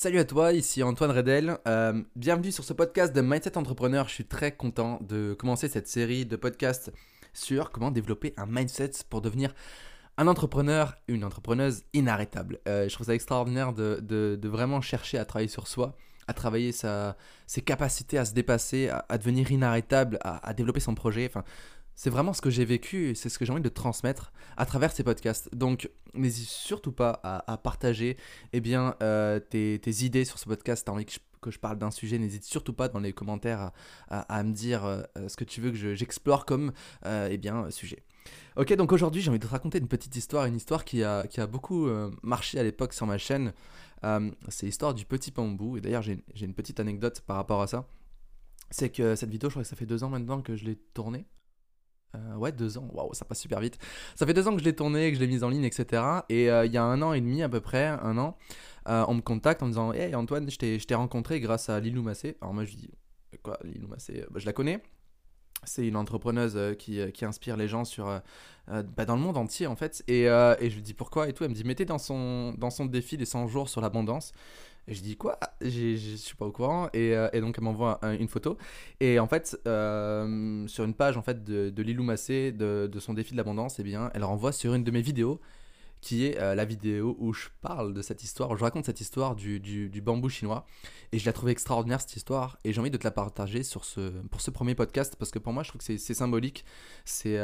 Salut à toi, ici Antoine Redel. Euh, bienvenue sur ce podcast de Mindset Entrepreneur. Je suis très content de commencer cette série de podcasts sur comment développer un mindset pour devenir un entrepreneur, une entrepreneuse inarrêtable. Euh, je trouve ça extraordinaire de, vraiment chercher à travailler sur soi, à travailler ses capacités à se dépasser, à, devenir inarrêtable, à, développer son projet. C'est vraiment ce que j'ai vécu et c'est ce que j'ai envie de transmettre à travers ces podcasts. Donc, n'hésite surtout pas à, partager eh euh, tes, idées sur ce podcast. Tu as envie que je, parle d'un sujet, n'hésite surtout pas dans les commentaires à, me dire euh, ce que tu veux que j'explore comme euh, eh sujet. Ok, donc aujourd'hui, j'ai envie de te raconter une petite histoire, une histoire qui a, qui a beaucoup marché à l'époque sur ma chaîne. c'est l'histoire du petit bambou. Et d'ailleurs, j'ai une petite anecdote par rapport à ça. C'est que cette vidéo, je crois que ça fait deux ans maintenant que je l'ai tournée. Euh, ouais, deux ans. Waouh, ça passe super vite. Ça fait deux ans que je l'ai tourné, que je l'ai mise en ligne, etc. Et euh, il y a un an et demi à peu près, un an, euh, on me contacte en me disant Hey Antoine, je t'ai rencontré grâce à Lilou Massé. Alors moi je dis Quoi, Lilou Massé bah, Je la connais. C'est une entrepreneuse qui, qui, inspire les gens sur, bah, dans le monde entier en fait. Et, et, je lui dis pourquoi et tout. Elle me dit mettez dans son, dans son défi les 100 jours sur l'abondance. Et je dis quoi? Je suis pas au courant. Et, euh, donc elle m'envoie une photo. Et en fait, euh, sur une page en fait de, Lilou Massé, de, son défi de l'abondance, eh bien, elle renvoie sur une de mes vidéos, qui est euh, la vidéo où je parle de cette histoire, où je raconte cette histoire du, bambou chinois. Et je la trouve extraordinaire cette histoire. Et j'ai envie de te la partager sur ce, pour ce premier podcast, parce que pour moi, je trouve que c'est symbolique. C'est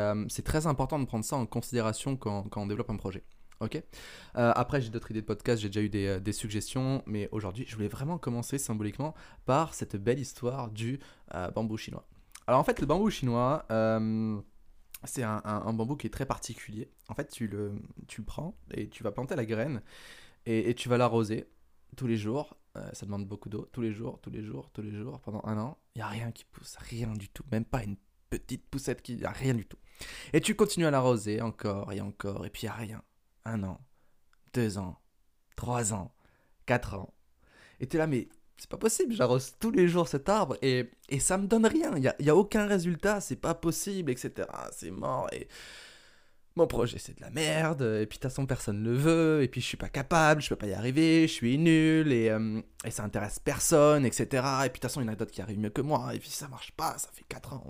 très important de prendre ça en considération quand on développe un projet. Ok. Euh, après, j'ai d'autres idées de podcast, j'ai déjà eu des, euh, suggestions, mais aujourd'hui, je voulais vraiment commencer symboliquement par cette belle histoire du euh, bambou chinois. Alors, en fait, le bambou chinois, c'est un, bambou qui est très particulier. En fait, tu le, tu prends et tu vas planter la graine et, tu vas l'arroser tous les jours. ça demande beaucoup d'eau, tous les jours, tous les jours, tous les jours, pendant un an. Il n'y a rien qui pousse, rien du tout, même pas une petite poussette qui. n'y a rien du tout. Et tu continues à l'arroser encore et encore, et puis il n'y a rien un an, deux ans, trois ans, quatre ans. Et tu es là, mais c'est pas possible, j'arrose tous les jours cet arbre et, et ça me donne rien, il a, y a, aucun résultat, c'est pas possible, etc. C'est mort et mon projet c'est de la merde, et puis de toute façon personne ne le veut, et puis je suis pas capable, je peux pas y arriver, je suis nul, et, euh, et ça intéresse personne, etc. Et puis de toute façon il y en a d'autres qui arrivent mieux que moi, et puis ça marche pas, ça fait quatre ans.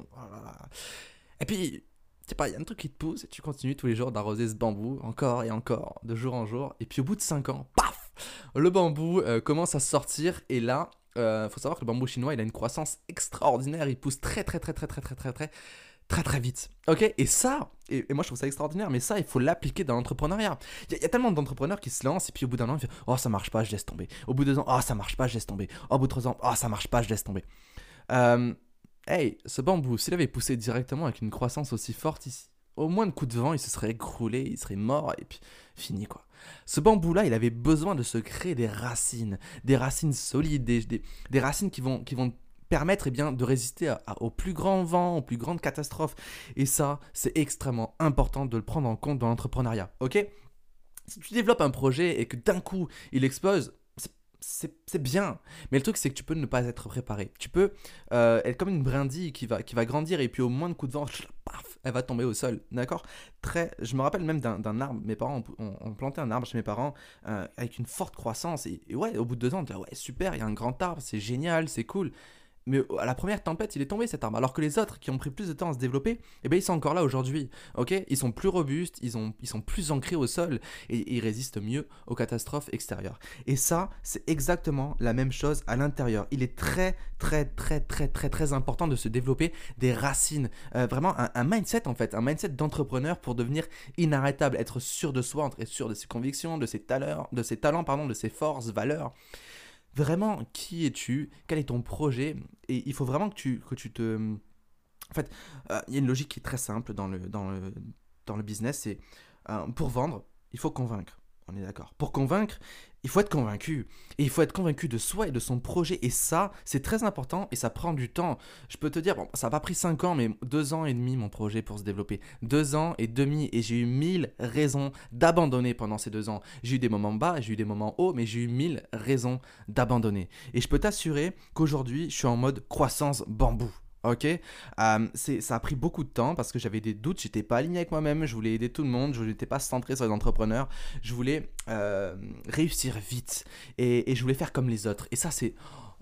Et puis sais pas, il y a un truc qui te pousse et tu continues tous les jours d'arroser ce bambou encore et encore, de jour en jour. Et puis au bout de 5 ans, paf Le bambou euh, commence à sortir et là, euh, faut savoir que le bambou chinois, il a une croissance extraordinaire, il pousse très très très très très très très très très très vite. Ok? Et ça, et, moi je trouve ça extraordinaire, mais ça, il faut l'appliquer dans l'entrepreneuriat. Il y, a tellement d'entrepreneurs qui se lancent et puis au bout d'un an, ils font Oh, ça marche pas, je laisse tomber. Au bout de deux ans, Oh, ça marche pas, je laisse tomber. au bout de trois ans, Oh, ça marche pas, je laisse tomber. Euh, Hey, ce bambou, s'il avait poussé directement avec une croissance aussi forte ici, au moins de coup de vent, il se serait écroulé, il serait mort et puis fini quoi. Ce bambou-là, il avait besoin de se créer des racines, des racines solides, des, racines qui vont, qui vont permettre eh bien, de résister aux plus grands vents, aux plus grandes catastrophes. Et ça, c'est extrêmement important de le prendre en compte dans l'entrepreneuriat. Ok? Si tu développes un projet et que d'un coup il explose, c'est bien. Mais le truc, c'est que tu peux ne pas être préparé. Tu peux euh, être comme une brindille qui va, qui va grandir et puis au moins de coup de vent, paf, elle va tomber au sol. D'accord? Très. Je me rappelle même d'un arbre. Mes parents ont, planté un arbre chez mes parents euh, avec une forte croissance. Et, ouais, au bout de deux ans, on dit ouais, super, il y a un grand arbre, c'est génial, c'est cool mais à la première tempête, il est tombé cet arbre. Alors que les autres qui ont pris plus de temps à se développer, eh ben, ils sont encore là aujourd'hui. ok? Ils sont plus robustes, ils, ont, ils sont plus ancrés au sol et ils résistent mieux aux catastrophes extérieures. Et ça, c'est exactement la même chose à l'intérieur. Il est très, très, très, très, très, très important de se développer des racines. Euh, vraiment un, mindset en fait, un mindset d'entrepreneur pour devenir inarrêtable, être sûr de soi, être sûr de ses convictions, de ses talents, de ses talents, pardon, de ses forces, valeurs vraiment qui es-tu, quel est ton projet, et il faut vraiment que tu, que tu te... En fait, euh, il y a une logique qui est très simple dans le, dans le, dans le business, c'est euh, pour vendre, il faut convaincre. On est d'accord. Pour convaincre, il faut être convaincu. Et il faut être convaincu de soi et de son projet. Et ça, c'est très important et ça prend du temps. Je peux te dire, bon, ça n'a pas pris 5 ans, mais 2 ans et demi mon projet pour se développer. 2 ans et demi. Et j'ai eu 1000 raisons d'abandonner pendant ces 2 ans. J'ai eu des moments bas, j'ai eu des moments hauts, mais j'ai eu 1000 raisons d'abandonner. Et je peux t'assurer qu'aujourd'hui, je suis en mode croissance bambou. Ok, ça a pris beaucoup de temps parce que j'avais des doutes, j'étais pas aligné avec moi-même, je voulais aider tout le monde, je n'étais pas centré sur les entrepreneurs, je voulais euh, réussir vite et, et, je voulais faire comme les autres. Et ça, c'est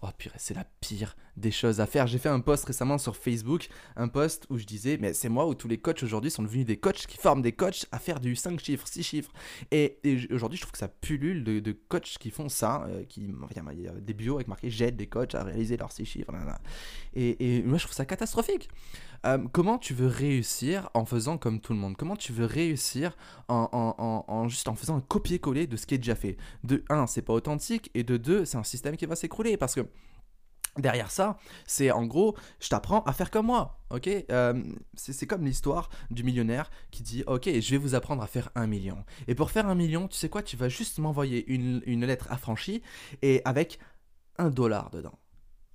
Oh purée, c'est la pire des choses à faire. J'ai fait un post récemment sur Facebook, un post où je disais, mais c'est moi où tous les coachs aujourd'hui sont devenus des coachs qui forment des coachs à faire du 5 chiffres, 6 chiffres. Et, aujourd'hui, je trouve que ça pullule de, coachs qui font ça, euh, qui, il y a des bios avec marqué j'aide des coachs à réaliser leurs 6 chiffres. Et, et, moi, je trouve ça catastrophique. Euh, comment tu veux réussir en faisant comme tout le monde? Comment tu veux réussir en, en, en, juste en faisant un copier-coller de ce qui est déjà fait? De 1, c'est pas authentique, et de 2, c'est un système qui va s'écrouler parce que Derrière ça, c'est en gros, je t'apprends à faire comme moi, ok? Euh, C'est comme l'histoire du millionnaire qui dit, ok, je vais vous apprendre à faire un million. Et pour faire un million, tu sais quoi? Tu vas juste m'envoyer une, lettre affranchie et avec un dollar dedans.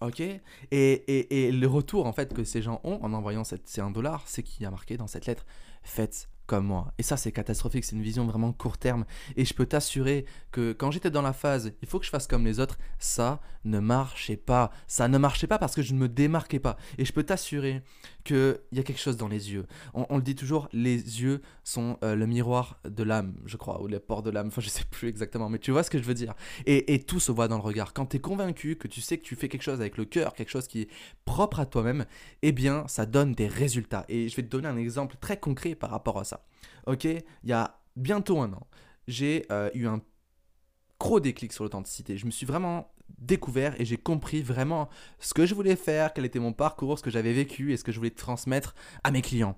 Ok? Et, et, et, le retour en fait que ces gens ont en envoyant ces 1 dollar, c'est qu'il y a marqué dans cette lettre Faites comme moi. Et ça, c'est catastrophique, c'est une vision vraiment court terme. Et je peux t'assurer que quand j'étais dans la phase, il faut que je fasse comme les autres, ça ne marchait pas. Ça ne marchait pas parce que je ne me démarquais pas. Et je peux t'assurer qu'il y a quelque chose dans les yeux. On, le dit toujours, les yeux sont euh, le miroir de l'âme, je crois, ou les portes de l'âme. Enfin, je sais plus exactement, mais tu vois ce que je veux dire. Et, et tout se voit dans le regard. Quand tu es convaincu que tu sais que tu fais quelque chose avec le cœur, quelque chose qui est propre à toi-même, eh bien, ça donne des résultats. Et je vais te donner un exemple très concret par rapport à ça. Ok, il y a bientôt un an, j'ai euh, eu un gros déclic sur l'authenticité. Je me suis vraiment découvert et j'ai compris vraiment ce que je voulais faire, quel était mon parcours, ce que j'avais vécu et ce que je voulais transmettre à mes clients.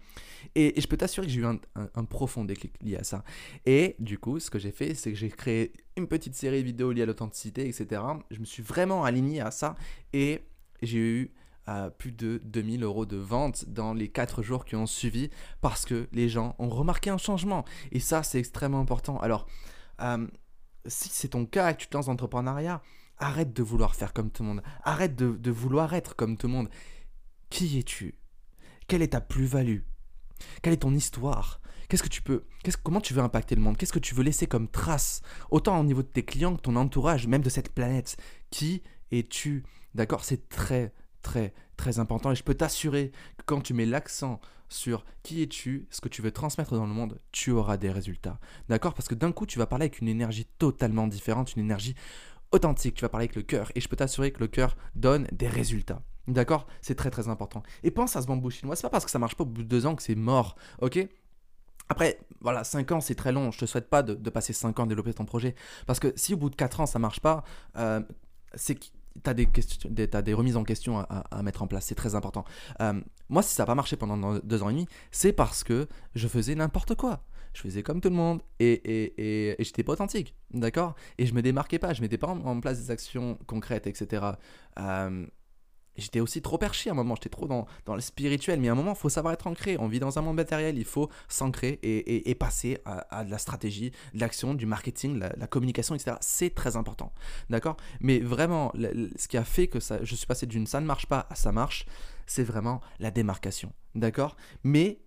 Et, je peux t'assurer que j'ai eu un, profond déclic lié à ça. Et du coup, ce que j'ai fait, c'est que j'ai créé une petite série de vidéos liées à l'authenticité, etc. Je me suis vraiment aligné à ça et j'ai eu plus de 2000 euros de vente dans les 4 jours qui ont suivi parce que les gens ont remarqué un changement. Et ça, c'est extrêmement important. Alors, euh, si c'est ton cas et que tu te lances dans l'entrepreneuriat, arrête de vouloir faire comme tout le monde. Arrête de, vouloir être comme tout le monde. Qui es-tu? Quelle est ta plus-value? Quelle est ton histoire? Qu'est-ce que tu peux, comment tu veux impacter le monde? Qu'est-ce que tu veux laisser comme trace Autant au niveau de tes clients que ton entourage, même de cette planète? Qui es-tu? D'accord? C'est très, très très important et je peux t'assurer que quand tu mets l'accent sur qui es-tu, ce que tu veux transmettre dans le monde, tu auras des résultats. D'accord? Parce que d'un coup, tu vas parler avec une énergie totalement différente, une énergie authentique, tu vas parler avec le cœur et je peux t'assurer que le cœur donne des résultats. D'accord? C'est très très important. Et pense à ce bambou chinois, c'est pas parce que ça marche pas au bout de deux ans que c'est mort, ok? Après, voilà, 5 ans, c'est très long. Je te souhaite pas de, passer 5 ans à développer ton projet. Parce que si au bout de 4 ans, ça marche pas, euh, c'est tu as des, remises en question à, mettre en place, c'est très important. Euh, moi, si ça n'a pas marché pendant deux ans et demi, c'est parce que je faisais n'importe quoi. Je faisais comme tout le monde et, et, et, j'étais pas authentique, d'accord? Et je me démarquais pas, je mettais pas en, place des actions concrètes, etc. j'étais aussi trop perché à un moment, j'étais trop dans, dans, le spirituel, mais à un moment, il faut savoir être ancré. On vit dans un monde matériel, il faut s'ancrer et, et, passer à, de la stratégie, de l'action, du marketing, la, la communication, etc. C'est très important, d'accord? Mais vraiment, ce qui a fait que je suis passé d'une ça ne marche pas à ça marche, c'est vraiment la démarcation, d'accord? Mais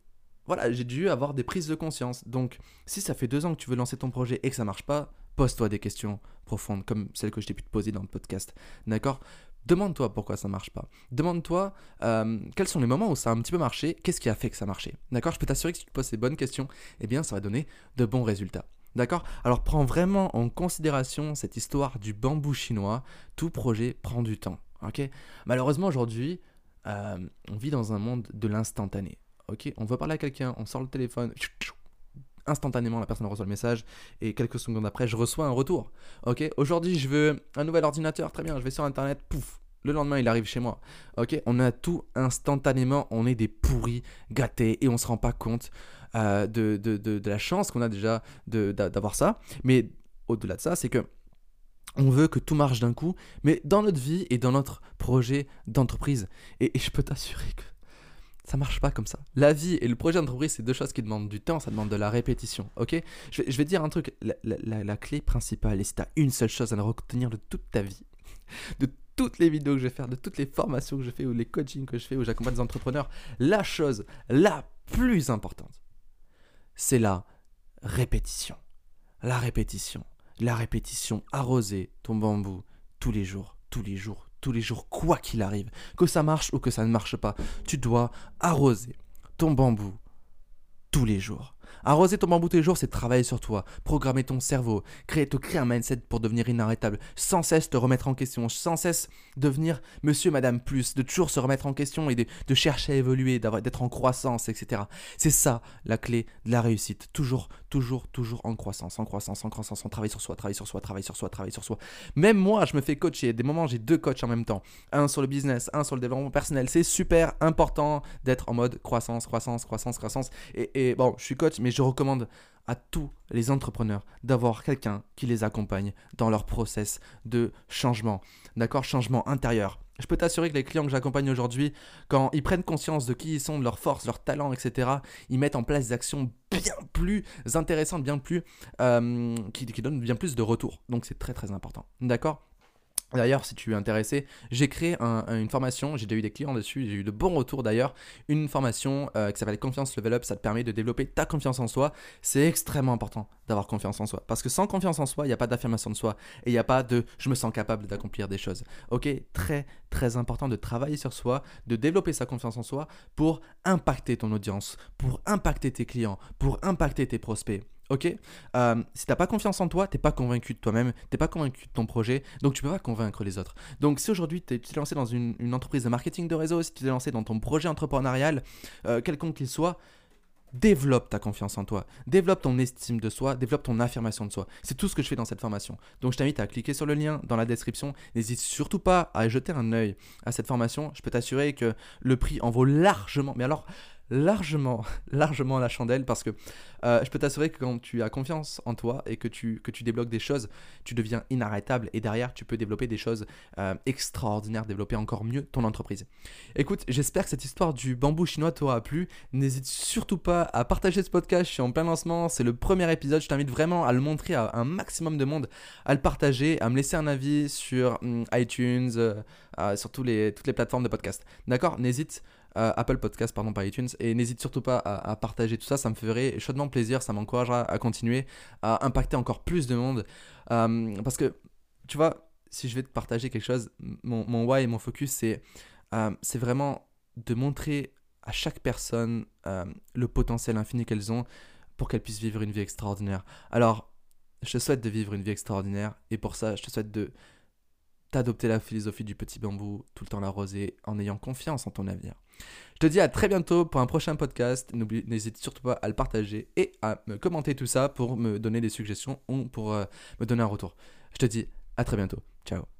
voilà, j'ai dû avoir des prises de conscience. Donc, si ça fait deux ans que tu veux lancer ton projet et que ça marche pas, pose-toi des questions profondes comme celles que je t'ai pu te poser dans le podcast, d'accord? Demande-toi pourquoi ça marche pas. Demande-toi euh, quels sont les moments où ça a un petit peu marché, qu'est-ce qui a fait que ça marchait. D'accord? Je peux t'assurer que si tu poses ces bonnes questions, eh bien ça va donner de bons résultats. D'accord? Alors prends vraiment en considération cette histoire du bambou chinois. Tout projet prend du temps. Ok? Malheureusement aujourd'hui, euh, on vit dans un monde de l'instantané. Ok? On veut parler à quelqu'un, on sort le téléphone, instantanément la personne reçoit le message et quelques secondes après je reçois un retour. Ok, aujourd'hui je veux un nouvel ordinateur, très bien, je vais sur internet, pouf, le lendemain il arrive chez moi. Ok, on a tout instantanément, on est des pourris gâtés et on se rend pas compte euh, de, de, de, la chance qu'on a déjà d'avoir ça. Mais au-delà de ça, c'est que on veut que tout marche d'un coup, mais dans notre vie et dans notre projet d'entreprise. et je peux t'assurer que ça marche pas comme ça. La vie et le projet d'entreprise, c'est deux choses qui demandent du temps, ça demande de la répétition, ok? Je vais, dire un truc, la, clé principale, et si tu as une seule chose à retenir de toute ta vie, de toutes les vidéos que je vais faire, de toutes les formations que je fais, ou les coachings que je fais, où j'accompagne des entrepreneurs, la chose la plus importante, c'est la répétition. La répétition. La répétition. Arroser ton bambou tous les jours, tous les jours, tous les jours, quoi qu'il arrive, que ça marche ou que ça ne marche pas, tu dois arroser ton bambou tous les jours. Arroser ton bambou tous les jours, c'est travailler sur toi, programmer ton cerveau, créer, te créer un mindset pour devenir inarrêtable, sans cesse te remettre en question, sans cesse devenir monsieur, madame, plus, de toujours se remettre en question et de, chercher à évoluer, d'être en croissance, etc. C'est ça la clé de la réussite. Toujours, toujours, toujours en croissance, en croissance, en croissance, on travaille sur soi, travaille sur soi, travaille sur soi, travaille sur soi. Même moi, je me fais coacher. Des moments, j'ai deux coachs en même temps. Un sur le business, un sur le développement personnel. C'est super important d'être en mode croissance, croissance, croissance, croissance. Et, et bon, je suis coach, mais je recommande à tous les entrepreneurs d'avoir quelqu'un qui les accompagne dans leur process de changement. D'accord? Changement intérieur. Je peux t'assurer que les clients que j'accompagne aujourd'hui, quand ils prennent conscience de qui ils sont, de leurs forces, leurs talents, etc., ils mettent en place des actions bien plus intéressantes, bien plus, euh, qui, qui donnent bien plus de retours. Donc c'est très très important. D'accord? D'ailleurs, si tu es intéressé, j'ai créé une formation, j'ai déjà eu des clients dessus, j'ai eu de bons retours d'ailleurs. Une formation euh, qui s'appelle Confiance Level Up, ça te permet de développer ta confiance en soi. C'est extrêmement important d'avoir confiance en soi. Parce que sans confiance en soi, il n'y a pas d'affirmation de soi et il n'y a pas de je me sens capable d'accomplir des choses. Ok Très, très important de travailler sur soi, de développer sa confiance en soi pour impacter ton audience, pour impacter tes clients, pour impacter tes prospects. Ok euh, Si t'as pas confiance en toi, t'es pas convaincu de toi-même, t'es pas convaincu de ton projet, donc tu peux pas convaincre les autres. Donc si aujourd'hui tu t'es lancé dans une, entreprise de marketing de réseau, si tu t'es lancé dans ton projet entrepreneurial, euh, quelconque qu'il soit, développe ta confiance en toi, développe ton estime de soi, développe ton affirmation de soi. C'est tout ce que je fais dans cette formation. Donc je t'invite à cliquer sur le lien dans la description. N'hésite surtout pas à jeter un œil à cette formation. Je peux t'assurer que le prix en vaut largement, mais alors largement, largement la chandelle parce que euh, je peux t'assurer que quand tu as confiance en toi et que tu, que tu débloques des choses, tu deviens inarrêtable et derrière tu peux développer des choses euh, extraordinaires, développer encore mieux ton entreprise. Écoute, j'espère que cette histoire du bambou chinois t'aura plu. N'hésite surtout pas à partager ce podcast, je suis en plein lancement, c'est le premier épisode, je t'invite vraiment à le montrer à un maximum de monde, à le partager, à me laisser un avis sur hum, iTunes, euh, sur tous les, toutes les plateformes de podcast. D'accord? N'hésite euh, Apple Podcast, pardon, pas iTunes. Et n'hésite surtout pas à, partager tout ça, ça me ferait chaudement plaisir, ça m'encouragera à continuer à impacter encore plus de monde. Euh, parce que, tu vois, si je vais te partager quelque chose, mon, why et mon focus, c'est euh, c'est vraiment de montrer à chaque personne le potentiel infini qu'elles ont pour qu'elles puissent vivre une vie extraordinaire. Alors, je te souhaite de vivre une vie extraordinaire et pour ça, je te souhaite de t'adopter la philosophie du petit bambou, tout le temps l'arroser, en ayant confiance en ton avenir. Je te dis à très bientôt pour un prochain podcast. N'hésite surtout pas à le partager et à me commenter tout ça pour me donner des suggestions ou pour euh, me donner un retour. Je te dis à très bientôt. Ciao.